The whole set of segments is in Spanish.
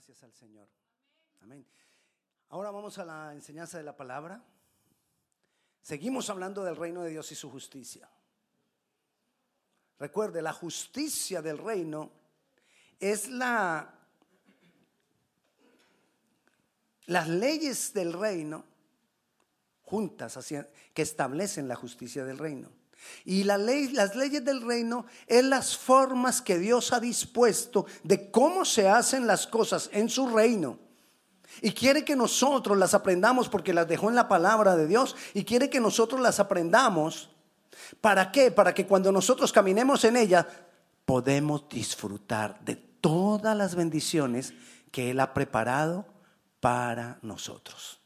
gracias al Señor. Amén. Ahora vamos a la enseñanza de la palabra. Seguimos hablando del reino de Dios y su justicia. Recuerde, la justicia del reino es la las leyes del reino juntas que establecen la justicia del reino. Y las leyes del reino es las formas que Dios ha dispuesto de cómo se hacen las cosas en su reino. Y quiere que nosotros las aprendamos porque las dejó en la palabra de Dios. Y quiere que nosotros las aprendamos. ¿Para qué? Para que cuando nosotros caminemos en ella, podemos disfrutar de todas las bendiciones que Él ha preparado para nosotros.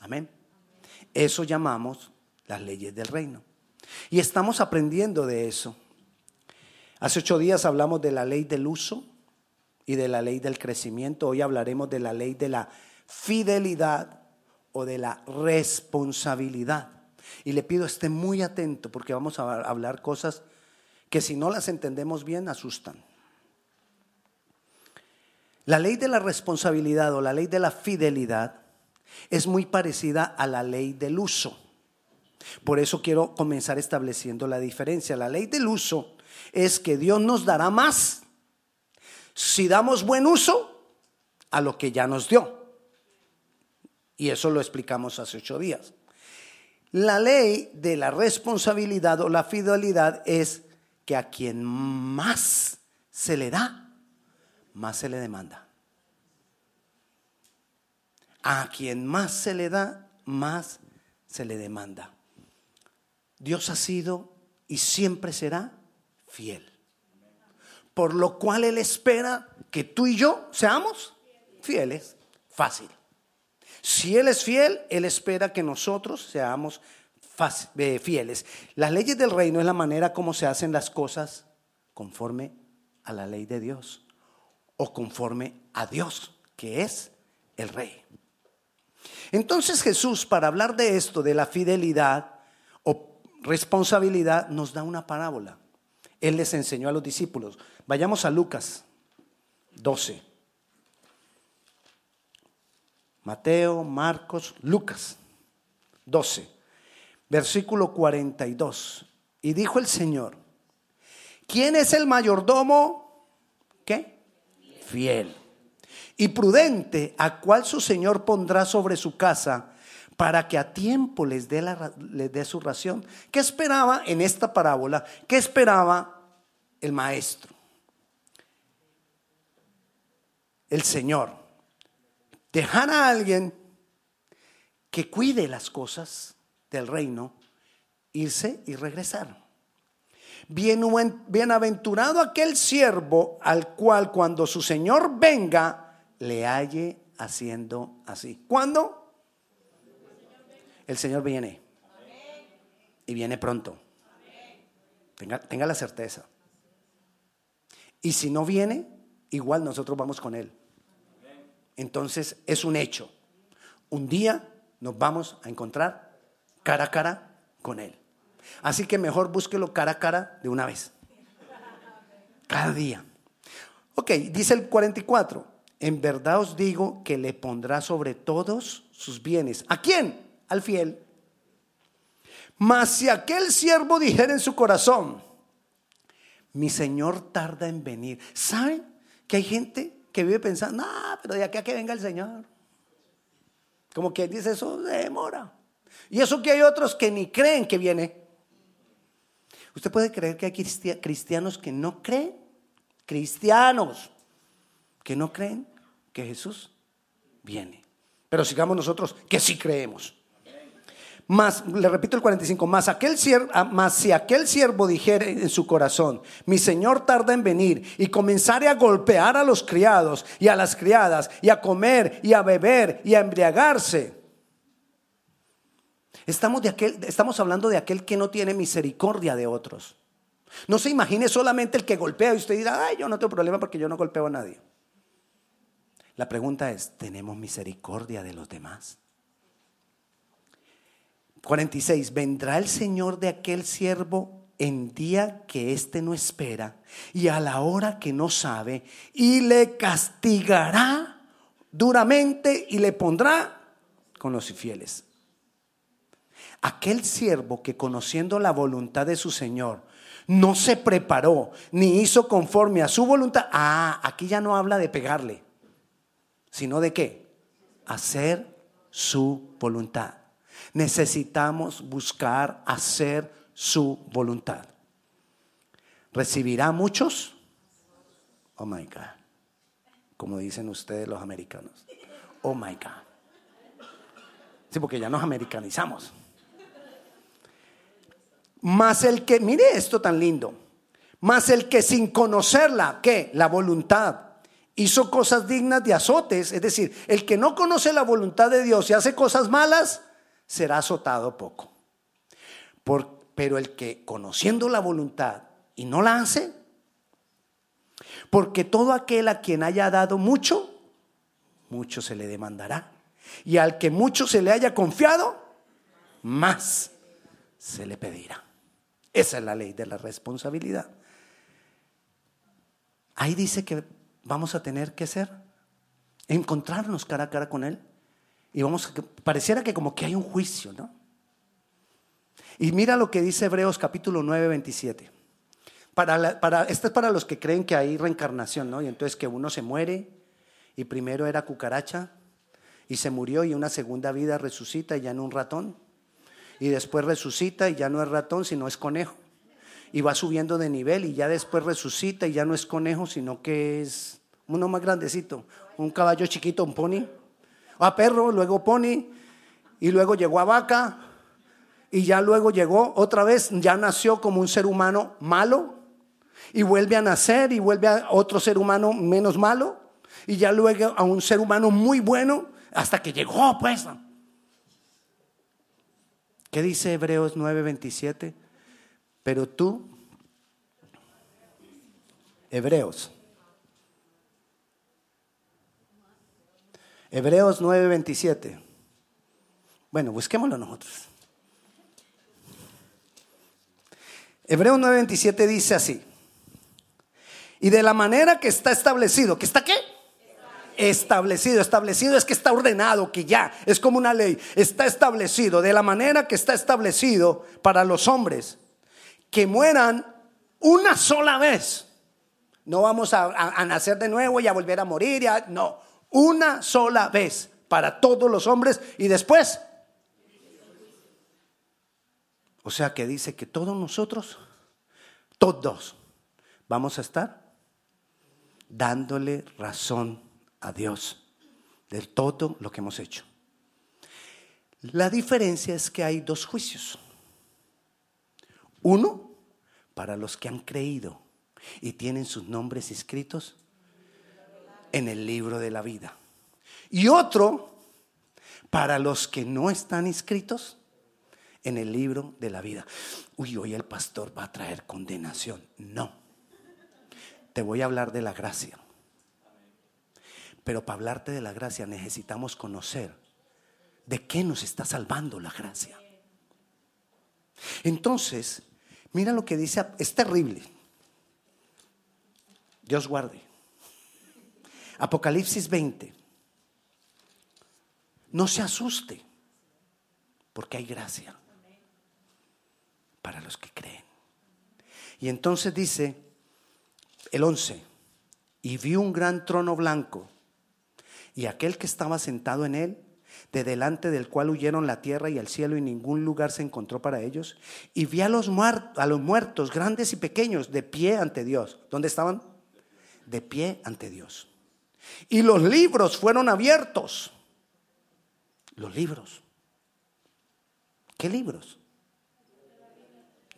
Amén. Eso llamamos las leyes del reino. Y estamos aprendiendo de eso. Hace ocho días hablamos de la ley del uso y de la ley del crecimiento. Hoy hablaremos de la ley de la fidelidad o de la responsabilidad. Y le pido esté muy atento porque vamos a hablar cosas que si no las entendemos bien asustan. La ley de la responsabilidad o la ley de la fidelidad es muy parecida a la ley del uso. Por eso quiero comenzar estableciendo la diferencia. La ley del uso es que Dios nos dará más si damos buen uso a lo que ya nos dio. Y eso lo explicamos hace ocho días. La ley de la responsabilidad o la fidelidad es que a quien más se le da, más se le demanda. A quien más se le da, más se le demanda. Dios ha sido y siempre será fiel. Por lo cual Él espera que tú y yo seamos fieles. Fácil. Si Él es fiel, Él espera que nosotros seamos eh, fieles. Las leyes del reino es la manera como se hacen las cosas conforme a la ley de Dios o conforme a Dios, que es el rey. Entonces Jesús, para hablar de esto, de la fidelidad, responsabilidad, nos da una parábola. Él les enseñó a los discípulos. Vayamos a Lucas 12. Mateo, Marcos, Lucas 12, versículo 42. Y dijo el Señor, ¿quién es el mayordomo? ¿Qué? Fiel. Y prudente, a cual su Señor pondrá sobre su casa para que a tiempo les dé, su ración. ¿Qué esperaba en esta parábola? ¿Qué esperaba el maestro? El Señor. Dejar a alguien que cuide las cosas del reino, irse y regresar. Bienaventurado aquel siervo al cual cuando su Señor venga le halle haciendo así. ¿Cuándo? El Señor viene. Y viene pronto. Tenga, tenga la certeza. Y si no viene, igual nosotros vamos con Él. Entonces es un hecho. Un día nos vamos a encontrar cara a cara con Él. Así que mejor búsquelo cara a cara de una vez. Cada día. Ok, dice el 44. En verdad os digo que le pondrá sobre todos sus bienes. ¿A quién? Al fiel. Mas si aquel siervo dijera en su corazón, mi Señor tarda en venir. ¿Saben que hay gente que vive pensando, ah, pero de aquí a que venga el Señor? Como que dice eso demora. Y eso que hay otros que ni creen que viene. ¿Usted puede creer que hay cristianos que no creen? Cristianos que no creen que Jesús viene. Pero sigamos nosotros que sí creemos. Más, le repito el 45, más, aquel siervo, ah, más si aquel siervo dijera en su corazón, mi señor tarda en venir y comenzare a golpear a los criados y a las criadas y a comer y a beber y a embriagarse. Estamos, de aquel, estamos hablando de aquel que no tiene misericordia de otros. No se imagine solamente el que golpea y usted dirá, ay, yo no tengo problema porque yo no golpeo a nadie. La pregunta es, ¿tenemos misericordia de los demás? 46. Vendrá el Señor de aquel siervo en día que éste no espera y a la hora que no sabe y le castigará duramente y le pondrá con los infieles. Aquel siervo que conociendo la voluntad de su Señor no se preparó ni hizo conforme a su voluntad. Ah, aquí ya no habla de pegarle, sino de qué? Hacer su voluntad. Necesitamos buscar hacer su voluntad. ¿Recibirá muchos? Oh my God. Como dicen ustedes los americanos. Oh my God. Sí, porque ya nos americanizamos. Más el que, mire esto tan lindo, más el que sin conocerla, ¿qué? La voluntad, hizo cosas dignas de azotes, es decir, el que no conoce la voluntad de Dios y hace cosas malas, será azotado poco. pero el que conociendo la voluntad y no la hace, porque todo aquel a quien haya dado mucho, mucho se le demandará. Y al que mucho se le haya confiado, más se le pedirá. Esa es la ley de la responsabilidad. Ahí dice que vamos a tener que ser, encontrarnos cara a cara con Él. Y vamos pareciera que como que hay un juicio, ¿no? Y mira lo que dice Hebreos capítulo 9, 27. Para, para, esto es para los que creen que hay reencarnación, ¿no? Y entonces que uno se muere y primero era cucaracha y se murió y una segunda vida resucita y ya no un ratón y después resucita y ya no es ratón, sino es conejo. Y va subiendo de nivel y ya después resucita y ya no es conejo, sino que es uno más grandecito, un caballo chiquito, un pony. A perro, luego pony, y luego llegó a vaca, y ya luego llegó otra vez, ya nació como un ser humano malo, y vuelve a nacer y vuelve a otro ser humano menos malo, y ya luego a un ser humano muy bueno, hasta que llegó, pues. ¿Qué dice Hebreos 9:27? Pero tú, Hebreos, Hebreos 9:27. Bueno, busquémoslo nosotros. Hebreos 9:27 dice así. Y de la manera que está establecido, ¿que está qué? establecido. Establecido es que está ordenado, que ya es como una ley. Está establecido de la manera que está establecido para los hombres que mueran una sola vez. No vamos a, nacer de nuevo y a volver a morir. Ya, no, una sola vez para todos los hombres y después. O sea que dice que todos nosotros, todos, vamos a estar dándole razón a Dios de todo lo que hemos hecho. La diferencia es que hay dos juicios. Uno para los que han creído y tienen sus nombres escritos en el libro de la vida. Y otro para los que no están inscritos en el libro de la vida. Uy, hoy el pastor va a traer condenación. No. Te voy a hablar de la gracia. Pero para hablarte de la gracia necesitamos conocer de qué nos está salvando la gracia. Entonces, mira lo que dice, es terrible. Dios guarde. Apocalipsis 20. No se asuste, porque hay gracia para los que creen. Y entonces dice el 11, y vi un gran trono blanco y aquel que estaba sentado en él, de delante del cual huyeron la tierra y el cielo y ningún lugar se encontró para ellos, y vi a los, a los muertos, grandes y pequeños, de pie ante Dios. ¿Dónde estaban? De pie ante Dios. Y los libros fueron abiertos. Los libros. ¿Qué libros?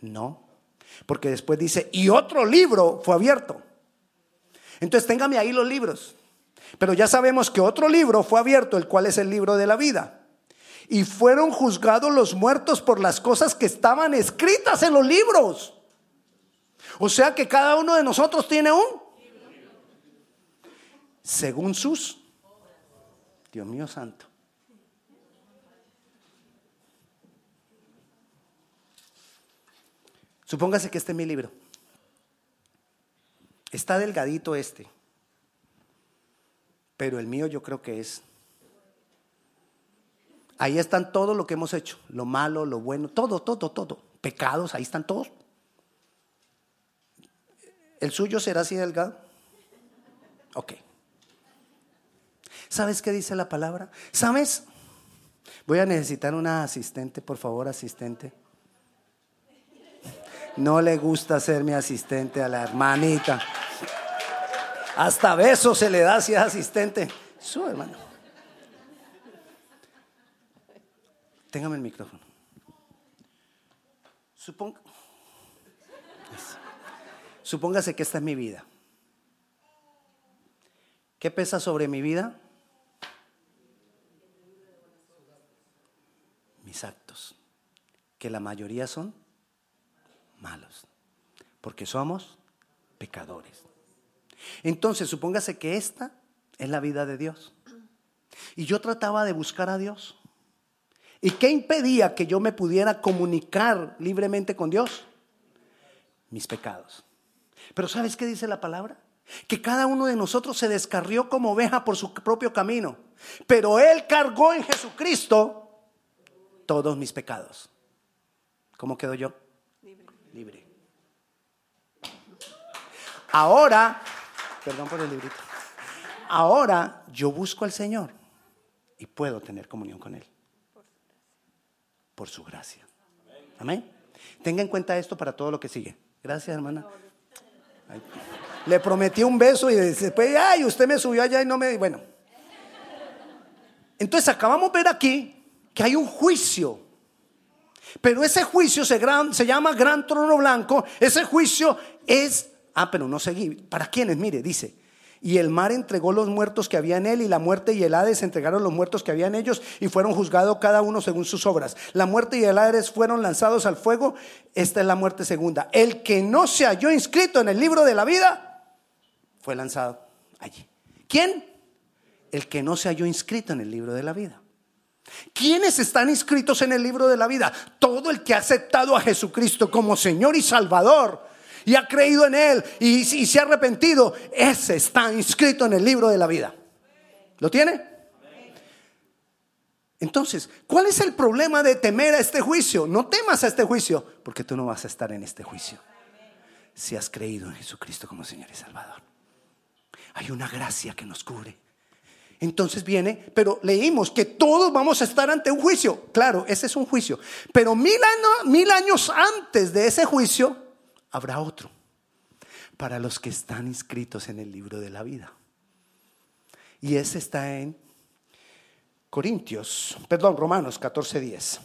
No, porque después dice, y otro libro fue abierto. Entonces téngame ahí los libros. Pero ya sabemos que otro libro fue abierto, el cual es el libro de la vida. Y fueron juzgados los muertos por las cosas que estaban escritas en los libros. O sea que cada uno de nosotros tiene un. Según sus. Dios mío santo. Supóngase que este es mi libro. Está delgadito este pero el mío yo creo que es. Ahí están todo lo que hemos hecho, lo malo, lo bueno, todo, todo, todo. Pecados, ahí están todos. ¿El suyo será así delgado? Ok. ¿Sabes qué dice la palabra? ¿Sabes? Voy a necesitar una asistente, por favor, asistente. No le gusta ser mi asistente a la hermanita. Hasta beso se le da si es asistente. Su hermano. Téngame el micrófono. Supóngase que esta es mi vida. ¿Qué pesa sobre mi vida? Actos, que la mayoría son malos, porque somos pecadores. Entonces, supóngase que esta es la vida de Dios. Y yo trataba de buscar a Dios. ¿Y qué impedía que yo me pudiera comunicar libremente con Dios? Mis pecados. Pero ¿sabes qué dice la palabra? Que cada uno de nosotros se descarrió como oveja por su propio camino. Pero Él cargó en Jesucristo todos mis pecados. ¿Cómo quedo yo? Libre. Ahora Perdón por el librito. Ahora yo busco al Señor y puedo tener comunión con Él. Por su gracia. Amén. Tenga en cuenta esto para todo lo que sigue. Gracias, hermana. Le prometí un beso y después, ay, usted me subió allá y no me... Bueno. Entonces acabamos de ver aquí que hay un juicio. Pero ese juicio se, llama gran trono blanco. Ese juicio es Ah, pero no seguí. ¿Para quiénes? Mire, dice. Y el mar entregó los muertos que había en él, y la muerte y el Hades entregaron los muertos que había en ellos, y fueron juzgados cada uno según sus obras. La muerte y el Hades fueron lanzados al fuego. Esta es la muerte segunda. El que no se halló inscrito en el libro de la vida, fue lanzado allí. ¿Quién? El que no se halló inscrito en el libro de la vida. ¿Quiénes están inscritos en el libro de la vida? Todo el que ha aceptado a Jesucristo como Señor y Salvador y ha creído en Él y, se ha arrepentido, ese está inscrito en el libro de la vida. ¿Lo tiene? Entonces, ¿cuál es el problema de temer a este juicio? No temas a este juicio, porque tú no vas a estar en este juicio si has creído en Jesucristo como Señor y Salvador. Hay una gracia que nos cubre. Entonces viene, pero leímos que todos vamos a estar ante un juicio. Claro, ese es un juicio. Pero mil años, mil años antes de ese juicio, habrá otro para los que están inscritos en el libro de la vida. Y ese está en Corintios, perdón, Romanos 14:10.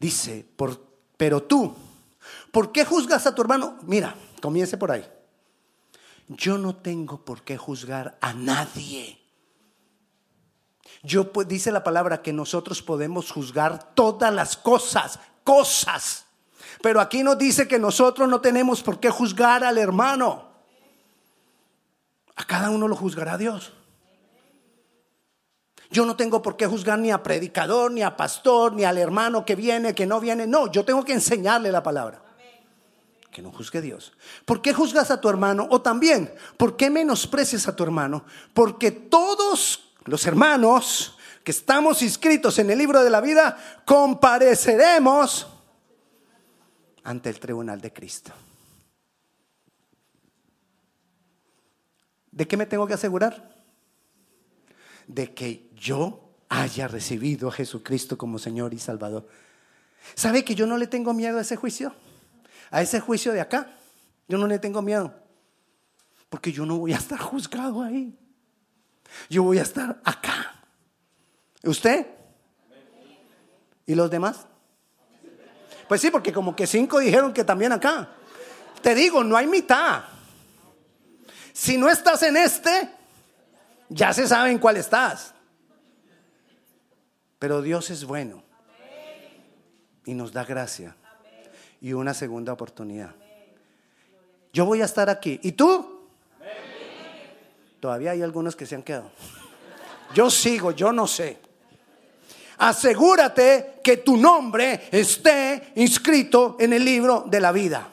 Dice, por, pero tú, ¿por qué juzgas a tu hermano? Mira, comience por ahí. Yo no tengo por qué juzgar a nadie. Yo dice la palabra que nosotros podemos juzgar todas las cosas, cosas pero aquí nos dice que nosotros no tenemos por qué juzgar al hermano. A cada uno lo juzgará Dios. Yo no tengo por qué juzgar ni a predicador, ni a pastor, ni al hermano que viene, que no viene. No, yo tengo que enseñarle la palabra. Que no juzgue Dios. ¿Por qué juzgas a tu hermano? O también, ¿por qué menosprecias a tu hermano? Porque todos los hermanos que estamos inscritos en el libro de la vida compareceremos ante el tribunal de Cristo. ¿De qué me tengo que asegurar? De que yo haya recibido a Jesucristo como Señor y Salvador. ¿Sabe que yo no le tengo miedo a ese juicio? A ese juicio de acá. Yo no le tengo miedo. Porque yo no voy a estar juzgado ahí. Yo voy a estar acá. ¿Usted? ¿Y los demás? Pues sí, porque como que cinco dijeron que también acá. Te digo, no hay mitad. Si no estás en este, ya se sabe en cuál estás. Pero Dios es bueno y nos da gracia y una segunda oportunidad. Yo voy a estar aquí. ¿Y tú? Todavía hay algunos que se han quedado. Yo sigo, yo no sé asegúrate que tu nombre esté inscrito en el libro de la vida.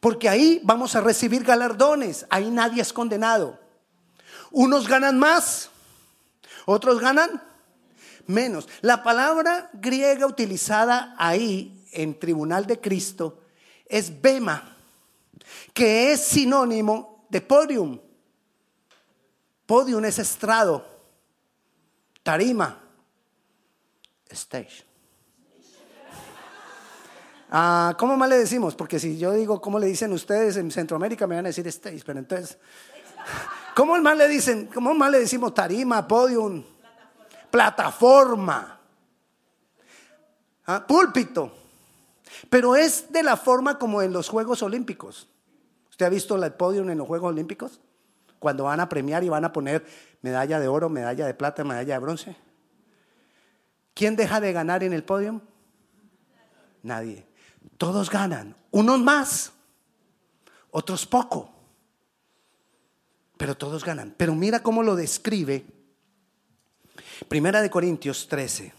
Porque ahí vamos a recibir galardones, ahí nadie es condenado. Unos ganan más, otros ganan menos. La palabra griega utilizada ahí en Tribunal de Cristo es bema, que es sinónimo de podium. Podium es estrado, tarima, stage. Ah, ¿Cómo más le decimos? Porque si yo digo cómo le dicen ustedes en Centroamérica me van a decir stage, pero entonces, ¿cómo más le dicen? ¿Cómo más le decimos tarima, podium? Plataforma. Ah, púlpito. Pero es de la forma como en los Juegos Olímpicos. ¿Usted ha visto el podium en los Juegos Olímpicos? Cuando van a premiar y van a poner medalla de oro, medalla de plata, medalla de bronce. ¿Quién deja de ganar en el podio? Nadie. Todos ganan. Unos más, otros poco. Pero todos ganan. Pero mira cómo lo describe Primera de Corintios 13.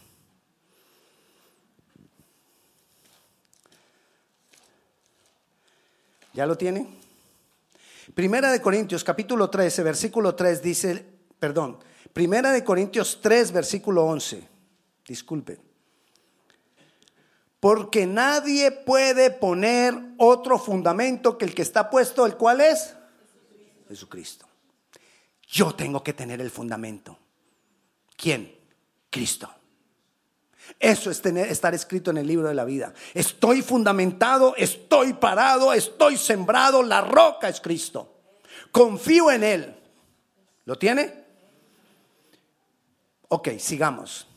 ¿Ya lo tiene? Primera de Corintios capítulo 13, versículo 3 dice, perdón, Primera de Corintios 3, versículo 11. Disculpe. Porque nadie puede poner otro fundamento que el que está puesto, el cual es Jesucristo. Yo tengo que tener el fundamento. ¿Quién? Cristo. Eso es tener, estar escrito en el libro de la vida. Estoy fundamentado, estoy parado, estoy sembrado, la roca es Cristo. Confío en Él. ¿Lo tiene? Ok, sigamos.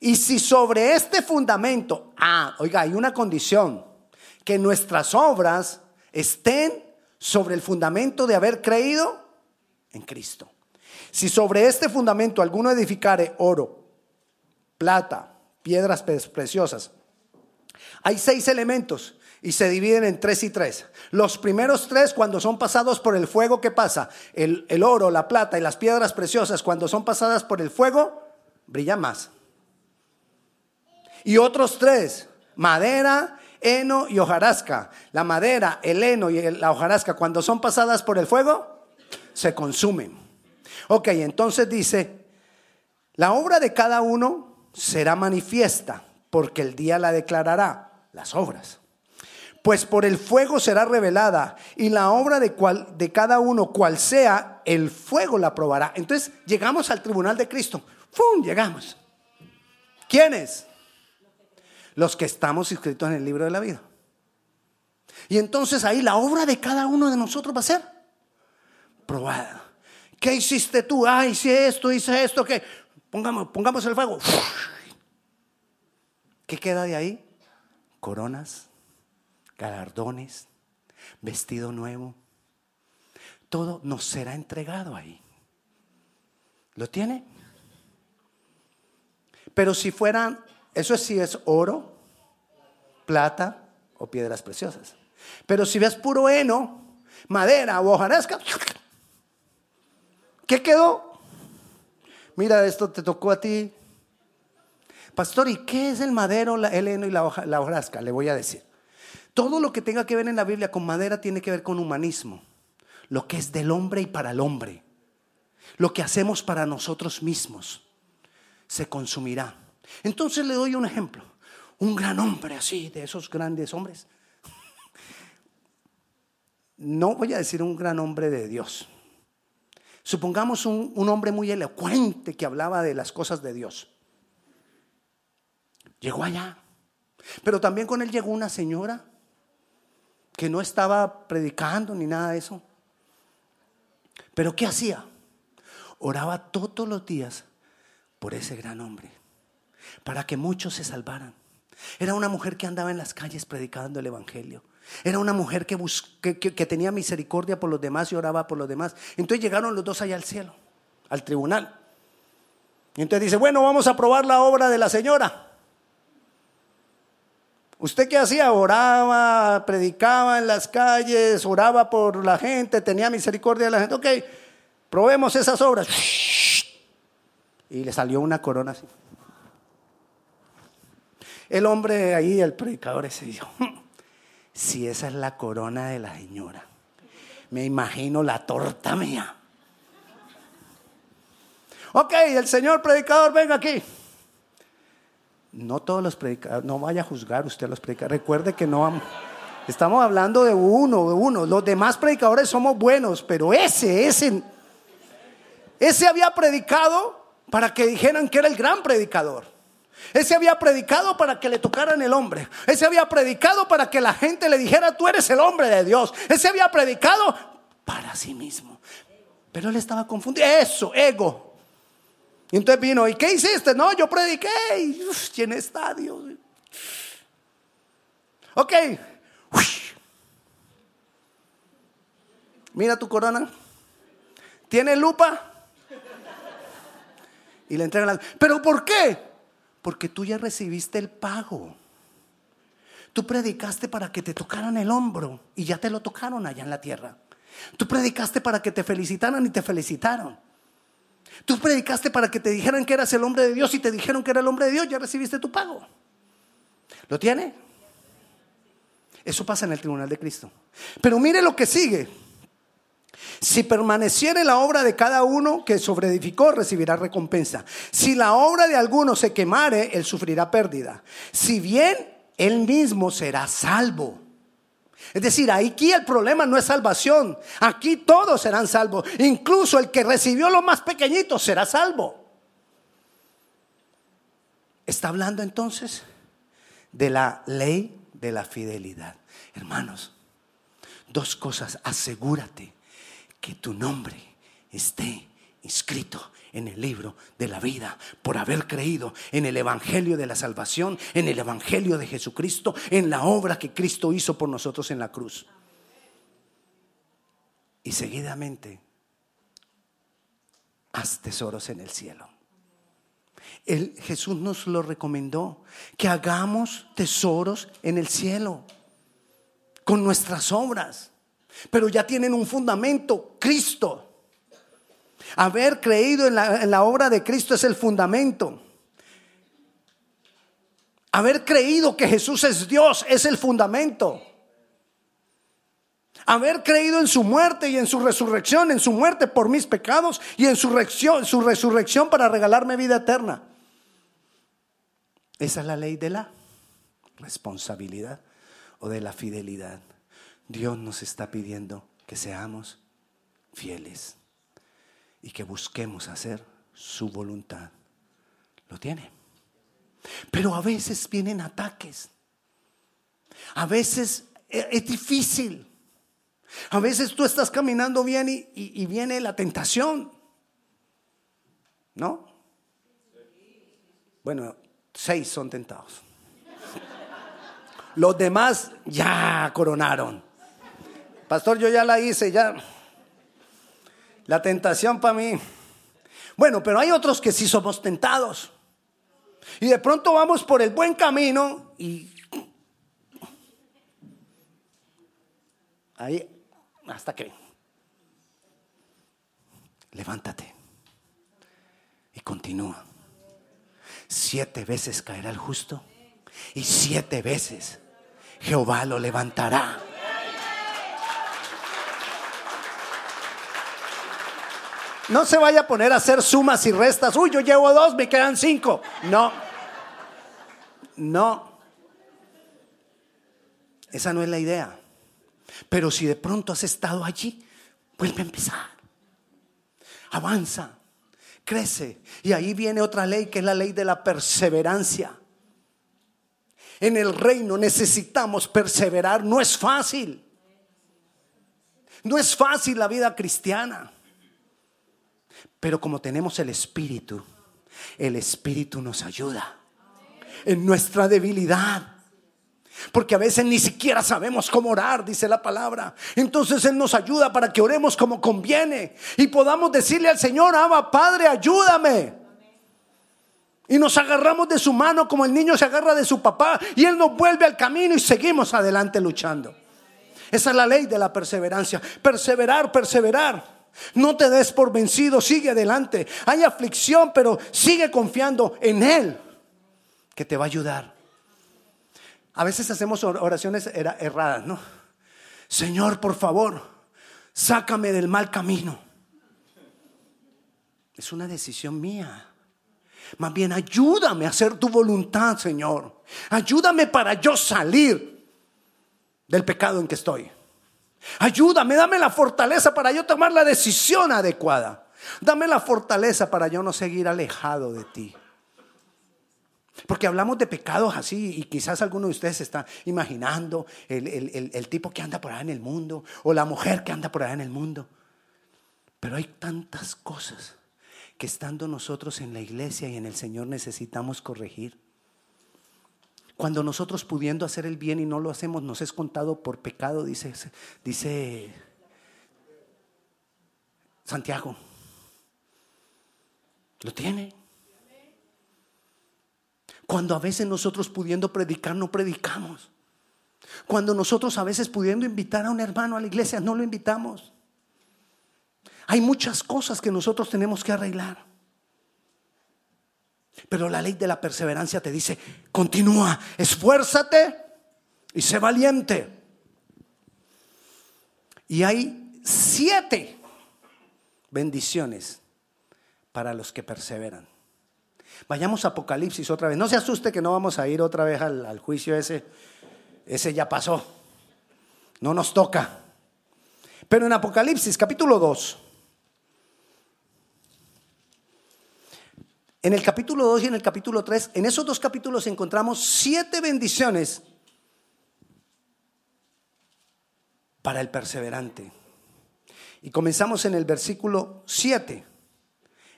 Y si sobre este fundamento, ah, oiga, hay una condición, que nuestras obras estén sobre el fundamento de haber creído en Cristo. Si sobre este fundamento alguno edificare oro, plata, piedras preciosas, hay seis elementos y se dividen en tres y tres. Los primeros tres, cuando son pasados por el fuego, ¿qué pasa? El, el oro, la plata y las piedras preciosas, cuando son pasadas por el fuego, brillan más. Y otros tres, madera, heno y hojarasca. La madera, el heno y la hojarasca, cuando son pasadas por el fuego, se consumen. Ok, entonces dice, la obra de cada uno será manifiesta, porque el día la declarará, las obras. Pues por el fuego será revelada, y la obra de, cual, de cada uno, cual sea, el fuego la probará. Entonces llegamos al tribunal de Cristo. ¡Fum! Llegamos. ¿Quiénes? Los que estamos inscritos en el libro de la vida. Y entonces ahí la obra de cada uno de nosotros va a ser probada. ¿Qué hiciste tú? Ah, hice esto, hice esto. Pongamos, pongamos el fuego. ¿Qué queda de ahí? Coronas, galardones, vestido nuevo. Todo nos será entregado ahí. ¿Lo tiene? Pero si fueran, eso sí es oro, plata o piedras preciosas. Pero si ves puro heno, madera o hojarasca, ¿qué quedó? Mira, esto te tocó a ti. Pastor, ¿y qué es el madero, el heno y la, la hojarasca? Le voy a decir. Todo lo que tenga que ver en la Biblia con madera tiene que ver con humanismo. Lo que es del hombre y para el hombre. Lo que hacemos para nosotros mismos se consumirá. Entonces le doy un ejemplo. Un gran hombre así, de esos grandes hombres. No voy a decir un gran hombre de Dios. Supongamos un, un hombre muy elocuente que hablaba de las cosas de Dios. Llegó allá. Pero también con él llegó una señora que no estaba predicando ni nada de eso. Pero ¿qué hacía? Oraba todos los días por ese gran hombre, para que muchos se salvaran. Era una mujer que andaba en las calles predicando el Evangelio. Era una mujer que, que, tenía misericordia por los demás y oraba por los demás. Entonces llegaron los dos allá al cielo, al tribunal. Y entonces dice, bueno, vamos a probar la obra de la señora. ¿Usted qué hacía? Oraba, predicaba en las calles, oraba por la gente, tenía misericordia de la gente. Ok, probemos esas obras. Y le salió una corona así. El hombre ahí, el predicador ese dijo, si esa es la corona de la señora. Me imagino la torta mía. Ok, el señor predicador, venga aquí. No todos los predicadores, no vaya a juzgar usted a los predicadores. Recuerde que no estamos hablando de uno, de uno. Los demás predicadores somos buenos, pero ese, ese, ese había predicado para que dijeran que era el gran predicador. Ese había predicado para que le tocaran el hombre. Ese había predicado para que la gente le dijera, tú eres el hombre de Dios. Ese había predicado para sí mismo. Pero él estaba confundido. Eso, ego. Y entonces vino, ¿y qué hiciste? No, yo prediqué y llené estadio. Ok. Mira tu corona. ¿Tiene lupa? Y le entregan la... ¿Pero por qué? Porque tú ya recibiste el pago. Tú predicaste para que te tocaran el hombro y ya te lo tocaron allá en la tierra. Tú predicaste para que te felicitaran y te felicitaron. Tú predicaste para que te dijeran que eras el hombre de Dios y te dijeron que era el hombre de Dios, ya recibiste tu pago. ¿Lo tiene? Eso pasa en el tribunal de Cristo. Pero mire lo que sigue. Si permaneciere la obra de cada uno que sobreedificó, recibirá recompensa. Si la obra de alguno se quemare, él sufrirá pérdida. Si bien, él mismo será salvo es decir, aquí el problema no es salvación. Aquí todos serán salvos. Incluso el que recibió lo más pequeñito será salvo. Está hablando entonces de la ley de la fidelidad. Hermanos, dos cosas. Asegúrate que tu nombre esté inscrito en el libro de la vida por haber creído en el Evangelio de la salvación, en el Evangelio de Jesucristo, en la obra que Cristo hizo por nosotros en la cruz. Y seguidamente, haz tesoros en el cielo. El, Jesús nos lo recomendó, que hagamos tesoros en el cielo con nuestras obras, pero ya tienen un fundamento, Cristo. Haber creído en la, obra de Cristo es el fundamento. Haber creído que Jesús es Dios es el fundamento. Haber creído en su muerte y en su resurrección, en su muerte por mis pecados y en su resurrección, su resurrección para regalarme vida eterna. Esa es la ley de la responsabilidad o de la fidelidad. Dios nos está pidiendo que seamos fieles y que busquemos hacer su voluntad. Lo tiene. Pero a veces vienen ataques. A veces e, es difícil. A veces tú estás caminando bien y, viene la tentación. ¿No? Bueno, seis son tentados. Los demás ya coronaron. Pastor, yo ya la hice, ya. La tentación para mí. Bueno, pero hay otros que sí somos tentados. Y de pronto vamos por el buen camino y ahí hasta que levántate y continúa. Siete veces caerá el justo y siete veces Jehová lo levantará. No se vaya a poner a hacer sumas y restas. Uy, yo llevo dos, me quedan cinco. No. No. Esa no es la idea. Pero si de pronto has estado allí, vuelve a empezar. Avanza, crece. Y ahí viene otra ley que es la ley de la perseverancia. En el reino necesitamos perseverar. No es fácil. No es fácil la vida cristiana. Pero como tenemos el Espíritu, el Espíritu nos ayuda en nuestra debilidad. Porque a veces ni siquiera sabemos cómo orar, dice la palabra. Entonces Él nos ayuda para que oremos como conviene y podamos decirle al Señor, Abba Padre, ayúdame. Y nos agarramos de su mano como el niño se agarra de su papá y Él nos vuelve al camino y seguimos adelante luchando. Esa es la ley de la perseverancia. Perseverar, perseverar. No te des por vencido, sigue adelante. Hay aflicción, pero sigue confiando en Él, que te va a ayudar. A veces hacemos oraciones erradas, ¿no? Señor, por favor, sácame del mal camino. Es una decisión mía. Más bien, ayúdame a hacer tu voluntad, Señor. Ayúdame para yo salir del pecado en que estoy. Ayúdame, dame la fortaleza para yo tomar la decisión adecuada. Dame la fortaleza para yo no seguir alejado de ti. Porque hablamos de pecados así y quizás alguno de ustedes está imaginando el, el, tipo que anda por allá en el mundo o la mujer que anda por allá en el mundo. Pero hay tantas cosas que estando nosotros en la iglesia y en el Señor necesitamos corregir. Cuando nosotros pudiendo hacer el bien y no lo hacemos, nos es contado por pecado, dice, dice Santiago. Lo tiene. Cuando a veces nosotros pudiendo predicar no predicamos. Cuando nosotros a veces pudiendo invitar a un hermano a la iglesia no lo invitamos. Hay muchas cosas que nosotros tenemos que arreglar. Pero la ley de la perseverancia te dice, continúa, esfuérzate y sé valiente. Y hay siete bendiciones para los que perseveran. Vayamos a Apocalipsis otra vez. No se asuste que no vamos a ir otra vez al, juicio ese. Ese ya pasó. No nos toca. Pero en Apocalipsis capítulo 2. En el capítulo 2 y en el capítulo 3, en esos dos capítulos encontramos siete bendiciones para el perseverante. Y comenzamos en el versículo 7.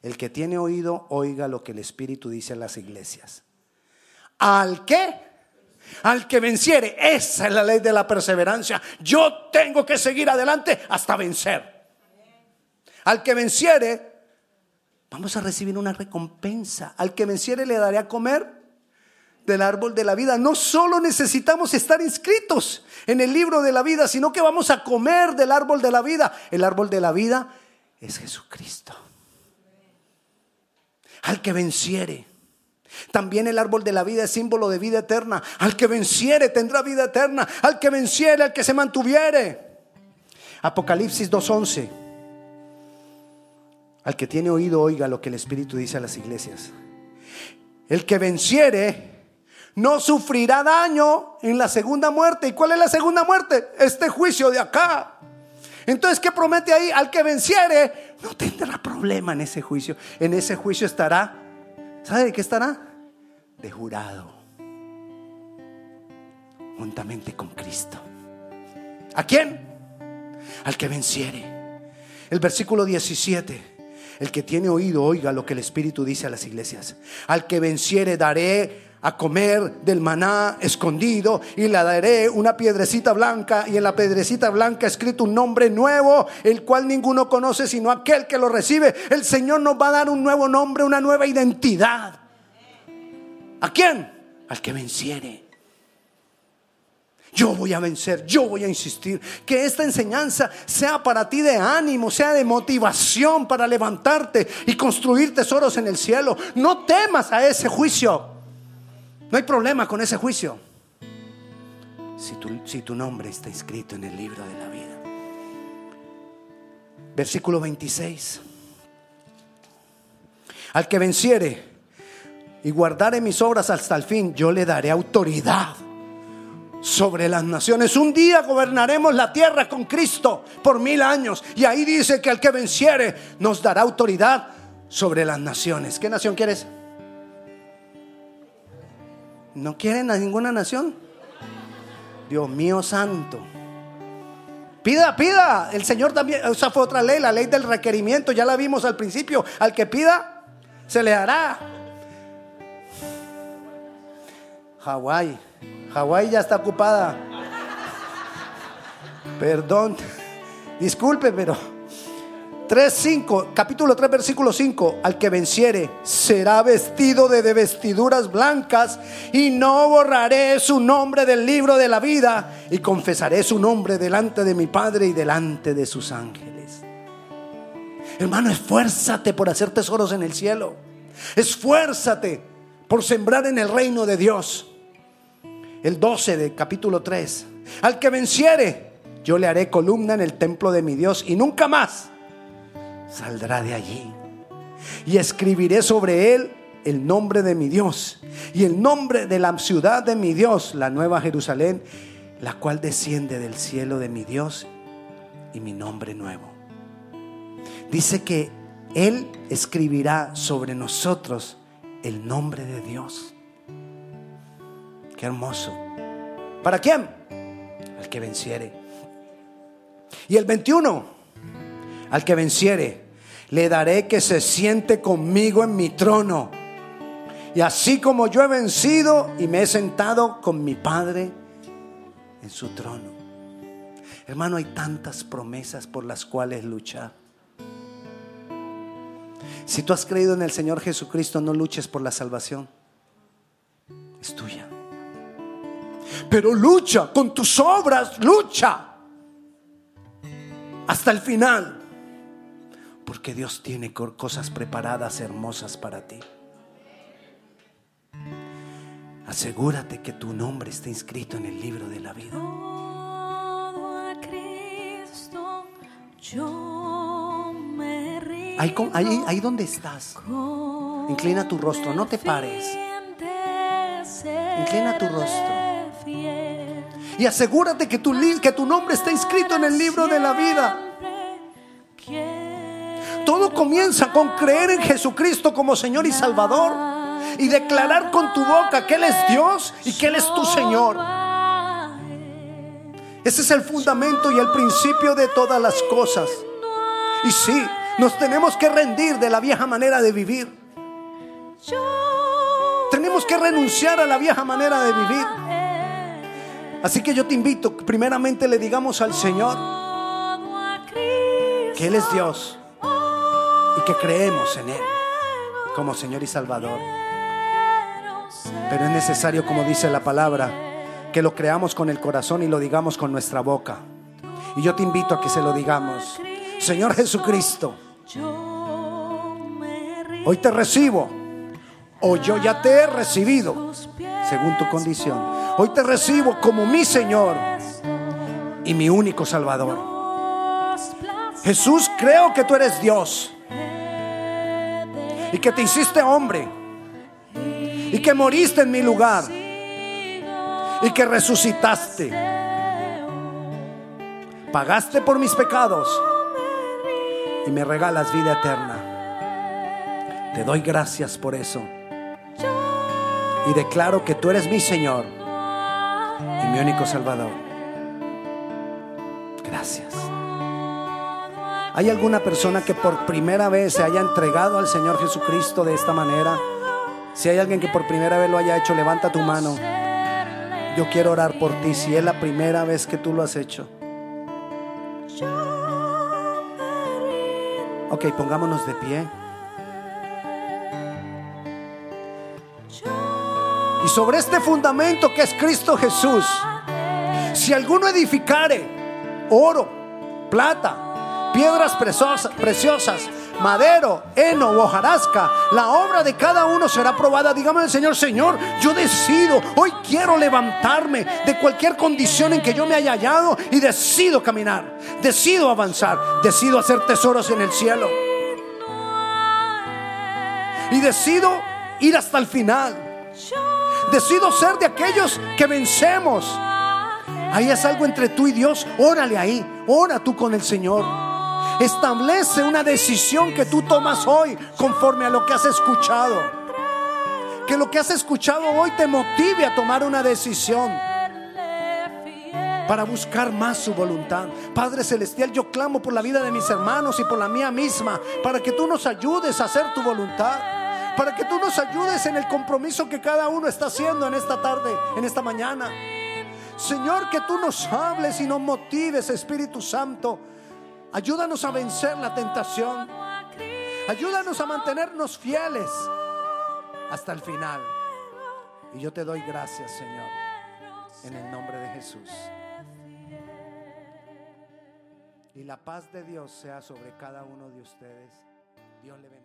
El que tiene oído, oiga lo que el Espíritu dice a las iglesias. ¿Al qué? Al que venciere. Esa es la ley de la perseverancia. Yo tengo que seguir adelante hasta vencer. Al que venciere, vamos a recibir una recompensa. Al que venciere le daré a comer del árbol de la vida. No solo necesitamos estar inscritos en el libro de la vida, sino que vamos a comer del árbol de la vida. El árbol de la vida es Jesucristo. Al que venciere. También el árbol de la vida es símbolo de vida eterna. Al que venciere tendrá vida eterna. Al que venciere, al que se mantuviere. Apocalipsis 2.11. Al que tiene oído, oiga lo que el Espíritu dice a las iglesias. El que venciere no sufrirá daño en la segunda muerte. ¿Y cuál es la segunda muerte? Este juicio de acá. Entonces, ¿qué promete ahí? Al que venciere no tendrá problema en ese juicio. En ese juicio estará, ¿sabe de qué estará? De jurado. Juntamente con Cristo. ¿A quién? Al que venciere. El versículo 17. El que tiene oído, oiga lo que el Espíritu dice a las iglesias. Al que venciere daré a comer del maná escondido y le daré una piedrecita blanca y en la piedrecita blanca escrito un nombre nuevo, el cual ninguno conoce sino aquel que lo recibe. El Señor nos va a dar un nuevo nombre, una nueva identidad. ¿A quién? Al que venciere. Yo voy a vencer, yo voy a insistir. Que esta enseñanza sea para ti de ánimo, sea de motivación para levantarte y construir tesoros en el cielo. No temas a ese juicio. No hay problema con ese juicio. Si tu, nombre está escrito en el libro de la vida. Versículo 26. Al que venciere y guardare mis obras hasta el fin, yo le daré autoridad sobre las naciones. Un día gobernaremos la tierra con Cristo por mil años. Y ahí dice que al que venciere nos dará autoridad sobre las naciones. ¿Qué nación quieres? ¿No quieren a ninguna nación? Dios mío santo. Pida, pida. El Señor también, esa fue otra ley, la ley del requerimiento, ya la vimos al principio. Al que pida, se le hará. Hawái. Hawái ya está ocupada. Perdón. Disculpe, pero 3.5, capítulo 3, versículo 5, al que venciere será vestido de, vestiduras blancas y no borraré su nombre del libro de la vida y confesaré su nombre delante de mi Padre y delante de sus ángeles. Hermano, esfuérzate por hacer tesoros en el cielo. Esfuérzate por sembrar en el reino de Dios. el 12 del capítulo 3. Al que venciere, yo le haré columna en el templo de mi Dios y nunca más saldrá de allí. Y escribiré sobre él el nombre de mi Dios y el nombre de la ciudad de mi Dios, la nueva Jerusalén, la cual desciende del cielo de mi Dios y mi nombre nuevo. Dice que Él escribirá sobre nosotros el nombre de Dios. Qué hermoso. ¿Para quién? Al que venciere. Y el 21, al que venciere, le daré que se siente conmigo en mi trono. Y así como yo he vencido y me he sentado con mi Padre en su trono. Hermano, hay tantas promesas por las cuales luchar. Si tú has creído en el Señor Jesucristo, no luches por la salvación. Es tuya. Pero lucha con tus obras, lucha hasta el final. Porque Dios tiene cosas preparadas hermosas para ti. Asegúrate que tu nombre esté inscrito en el libro de la vida. Ahí, ahí, ahí donde estás. Inclina tu rostro, no te pares. Inclina tu rostro. Y asegúrate que tu, que tu nombre esté inscrito en el libro de la vida. Todo comienza con creer en Jesucristo como Señor y Salvador y declarar con tu boca que Él es Dios y que Él es tu Señor. Ese es el fundamento y el principio de todas las cosas. Y sí, nos tenemos que rendir de la vieja manera de vivir. Tenemos que renunciar a la vieja manera de vivir. Así que yo te invito, primeramente le digamos al Señor que Él es Dios y que creemos en Él como Señor y Salvador. Pero es necesario, como dice la palabra, que lo creamos con el corazón y lo digamos con nuestra boca. Y yo te invito a que se lo digamos. Señor Jesucristo, hoy te recibo. O yo ya te he recibido, según tu condición. Hoy te recibo como mi Señor y mi único Salvador. Jesús, creo que tú eres Dios y que te hiciste hombre y que moriste en mi lugar y que resucitaste. Pagaste por mis pecados y me regalas vida eterna. Te doy gracias por eso. Y declaro que tú eres mi Señor y mi único Salvador. Gracias. ¿Hay alguna persona que por primera vez se haya entregado al Señor Jesucristo de esta manera? Si hay alguien que por primera vez lo haya hecho, levanta tu mano. Yo quiero orar por ti si es la primera vez que tú lo has hecho. Ok, pongámonos de pie. Y sobre este fundamento que es Cristo Jesús, si alguno edificare oro, plata, piedras preciosas, preciosas madero, heno o hojarasca, la obra de cada uno será probada. Dígame el Señor, Señor, yo decido, hoy quiero levantarme de cualquier condición en que yo me haya hallado y decido caminar, decido avanzar, decido hacer tesoros en el cielo. Y decido ir hasta el final. Decido ser de aquellos que vencemos. Ahí es algo entre tú y Dios. Órale ahí. Ora tú con el Señor. Establece una decisión que tú tomas hoy conforme a lo que has escuchado. Que lo que has escuchado hoy te motive a tomar una decisión para buscar más su voluntad. Padre Celestial, yo clamo por la vida de mis hermanos y por la mía misma, para que tú nos ayudes a hacer tu voluntad, para que tú nos ayudes en el compromiso que cada uno está haciendo en esta tarde, en esta mañana. Señor, que tú nos hables y nos motives, Espíritu Santo Ayúdanos a vencer la tentación. Ayúdanos a mantenernos fieles hasta el final. Y yo te doy gracias, Señor, en el nombre de Jesús. Y la paz de Dios sea sobre cada uno de ustedes. Dios le bendiga.